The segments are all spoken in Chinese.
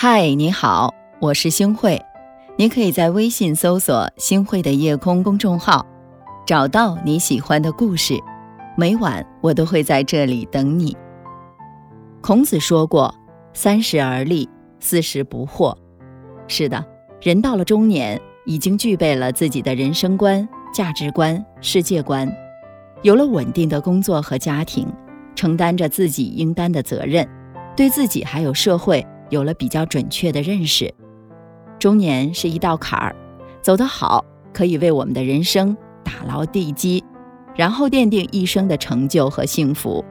嗨，你好，我是星慧。你可以在微信搜索“星慧的夜空”公众号，找到你喜欢的故事。每晚我都会在这里等你。孔子说过：“三十而立，四十不惑。”是的，人到了中年，已经具备了自己的人生观、价值观、世界观，有了稳定的工作和家庭，承担着自己应担的责任，对自己还有社会。有了比较准确的认识，中年是一道坎儿，走得好可以为我们的人生打牢地基，然后奠定一生的成就和幸福。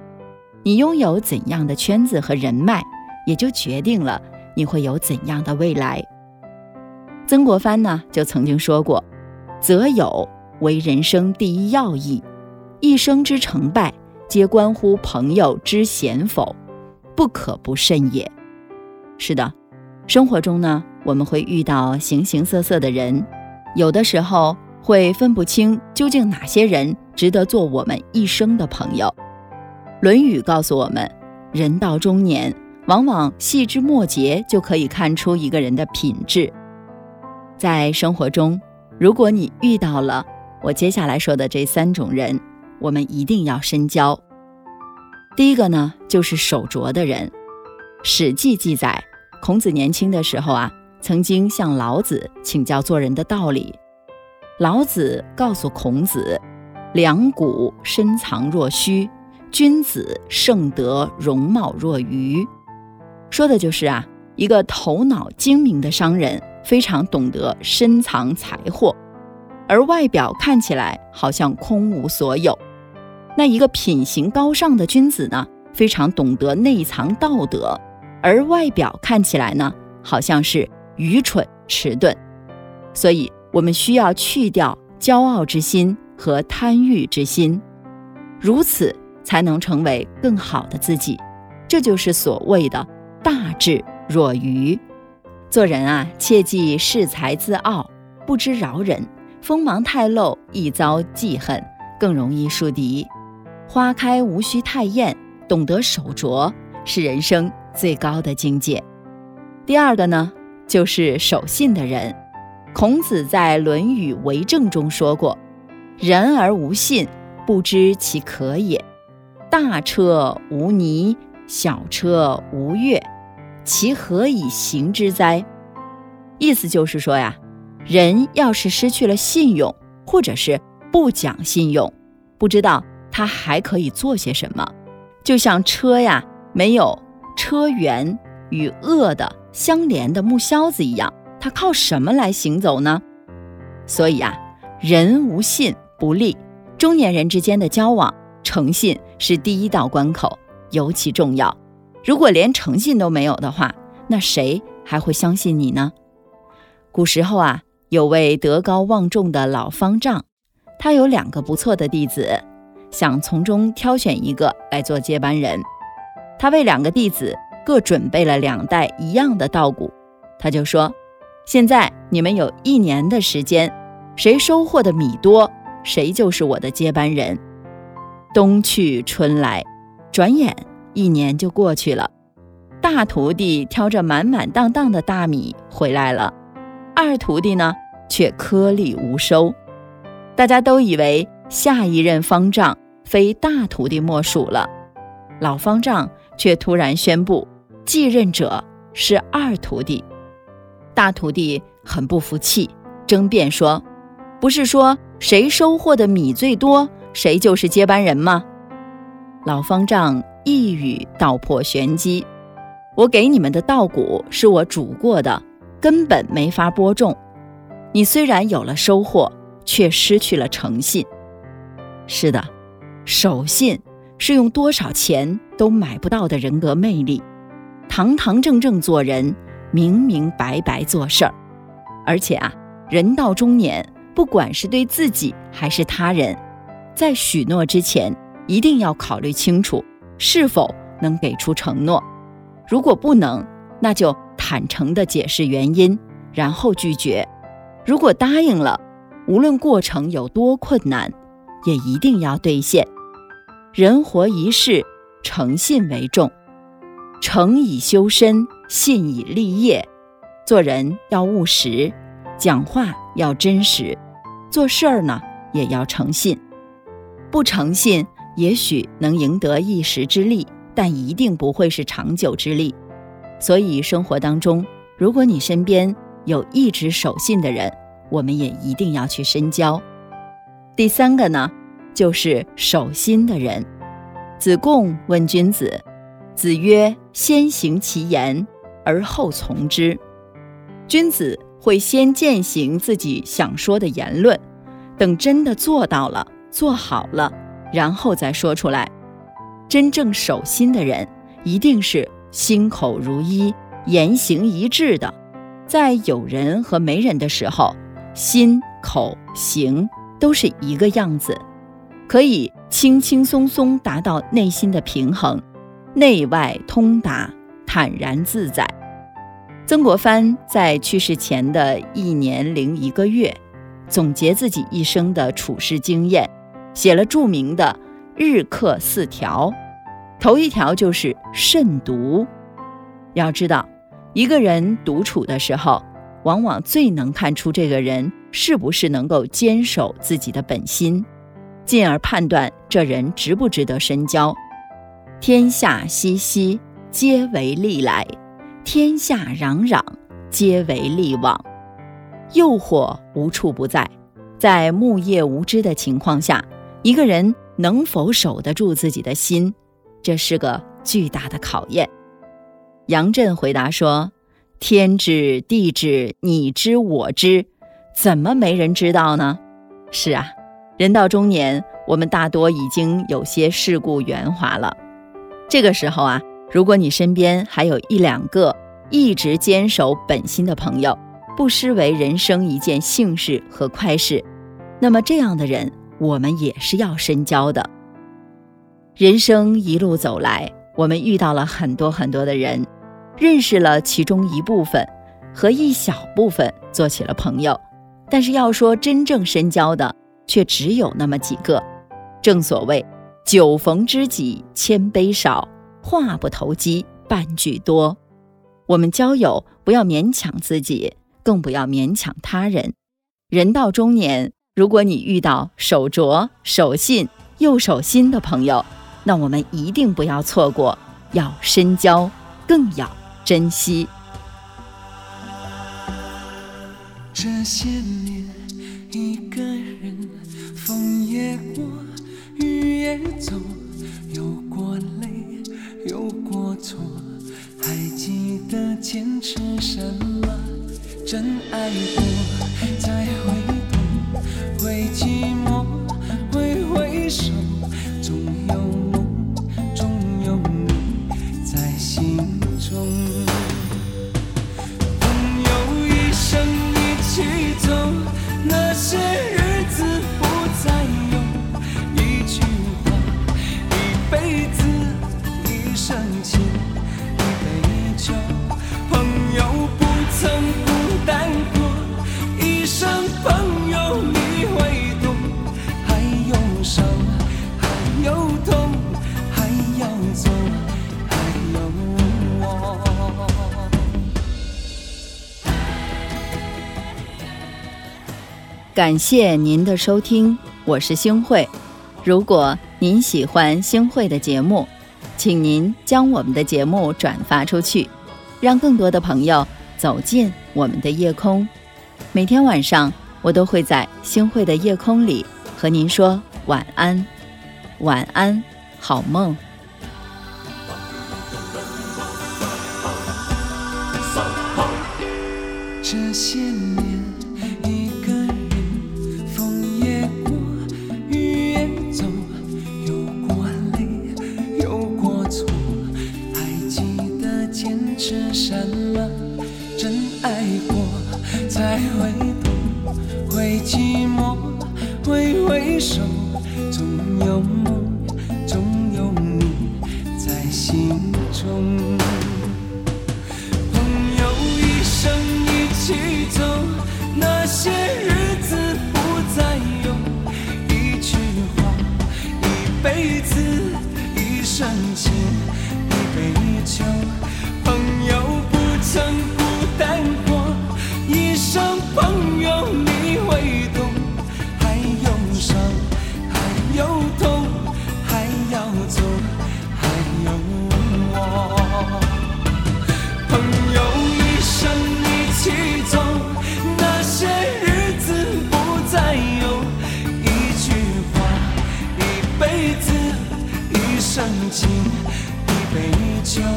你拥有怎样的圈子和人脉，也就决定了你会有怎样的未来。曾国藩呢就曾经说过：“择友为人生第一要义，一生之成败皆关乎朋友之贤否，不可不慎也。”是的，生活中呢，我们会遇到形形色色的人，有的时候会分不清究竟哪些人值得做我们一生的朋友。《论语》告诉我们，人到中年，往往细枝末节就可以看出一个人的品质。在生活中，如果你遇到了我接下来说的这三种人，我们一定要深交。第一个呢，就是守拙的人。《史记》记载，孔子年轻的时候啊，曾经向老子请教做人的道理。老子告诉孔子：“两股深藏若虚，君子盛德容貌若愚。”说的就是啊，一个头脑精明的商人非常懂得深藏财货，而外表看起来好像空无所有。那一个品行高尚的君子呢，非常懂得内藏道德。而外表看起来呢，好像是愚蠢迟钝，所以我们需要去掉骄傲之心和贪欲之心，如此才能成为更好的自己。这就是所谓的大智若愚。做人啊，切忌恃才自傲，不知饶人，锋芒太露易遭记恨，更容易树敌。花开无需太艳，懂得守拙是人生。最高的境界。第二个呢，就是守信的人。孔子在《论语为政》中说过：“人而无信，不知其可也。大车无泥，小车无月，其何以行之哉？”意思就是说呀，人要是失去了信用，或者是不讲信用，不知道他还可以做些什么。就像车呀，没有。车辕与恶的相连的木销子一样，它靠什么来行走呢？所以啊，人无信不立。中年人之间的交往，诚信是第一道关口，尤其重要。如果连诚信都没有的话，那谁还会相信你呢？古时候啊，有位德高望重的老方丈，他有两个不错的弟子，想从中挑选一个来做接班人。他为两个弟子各准备了两袋一样的稻谷，他就说：“现在你们有一年的时间，谁收获的米多，谁就是我的接班人。”冬去春来，转眼一年就过去了。大徒弟挑着满满当当的大米回来了，二徒弟呢却颗粒无收。大家都以为下一任方丈非大徒弟莫属了，老方丈。却突然宣布，继任者是二徒弟。大徒弟很不服气，争辩说：“不是说谁收获的米最多，谁就是接班人吗？”老方丈一语道破玄机：“我给你们的稻谷是我煮过的，根本没法播种。你虽然有了收获，却失去了诚信。是的，守信。”是用多少钱都买不到的人格魅力，堂堂正正做人，明明白白做事儿。而且啊，人到中年，不管是对自己还是他人，在许诺之前，一定要考虑清楚是否能给出承诺。如果不能，那就坦诚地解释原因，然后拒绝。如果答应了，无论过程有多困难，也一定要兑现。人活一世，诚信为重。诚以修身，信以立业，做人要务实，讲话要真实，做事儿呢也要诚信。不诚信，也许能赢得一时之利，但一定不会是长久之利。所以，生活当中，如果你身边有一直守信的人，我们也一定要去深交。第三个呢，就是守心的人。子贡问君子，子曰：“先行其言，而后从之。”君子会先践行自己想说的言论，等真的做到了、做好了，然后再说出来。真正守心的人，一定是心口如一、言行一致的，在有人和没人的时候，心口行都是一个样子，可以。轻轻松松达到内心的平衡，内外通达，坦然自在。曾国藩在去世前的一年零一个月，总结自己一生的处世经验，写了著名的《日课四条》。头一条就是慎独。要知道，一个人独处的时候，往往最能看出这个人是不是能够坚守自己的本心。进而判断这人值不值得深交。天下熙熙，皆为利来；天下攘攘，皆为利往。诱惑无处不在，在木叶无知的情况下，一个人能否守得住自己的心，这是个巨大的考验。杨震回答说：“天知地知，你知我知，怎么没人知道呢？”是啊。人到中年，我们大多已经有些世故圆滑了。这个时候啊，如果你身边还有一两个一直坚守本心的朋友，不失为人生一件幸事和快事。那么这样的人，我们也是要深交的。人生一路走来，我们遇到了很多很多的人，认识了其中一部分，和一小部分做起了朋友。但是要说真正深交的，却只有那么几个，正所谓“酒逢知己千杯少，话不投机半句多”。我们交友不要勉强自己，更不要勉强他人。人到中年，如果你遇到守拙、守信又守心的朋友，那我们一定不要错过，要深交，更要珍惜。这些过雨也走，有过泪，有过错，还记得坚持什么，真爱过才会懂，会寂寞，挥挥手，总有梦，总有你在心中。朋友一生一起走，那些日。感谢您的收听，我是星慧。如果您喜欢星慧的节目，请您将我们的节目转发出去，让更多的朋友走进我们的夜空。每天晚上，我都会在星慧的夜空里和您说晚安，晚安，好梦。杯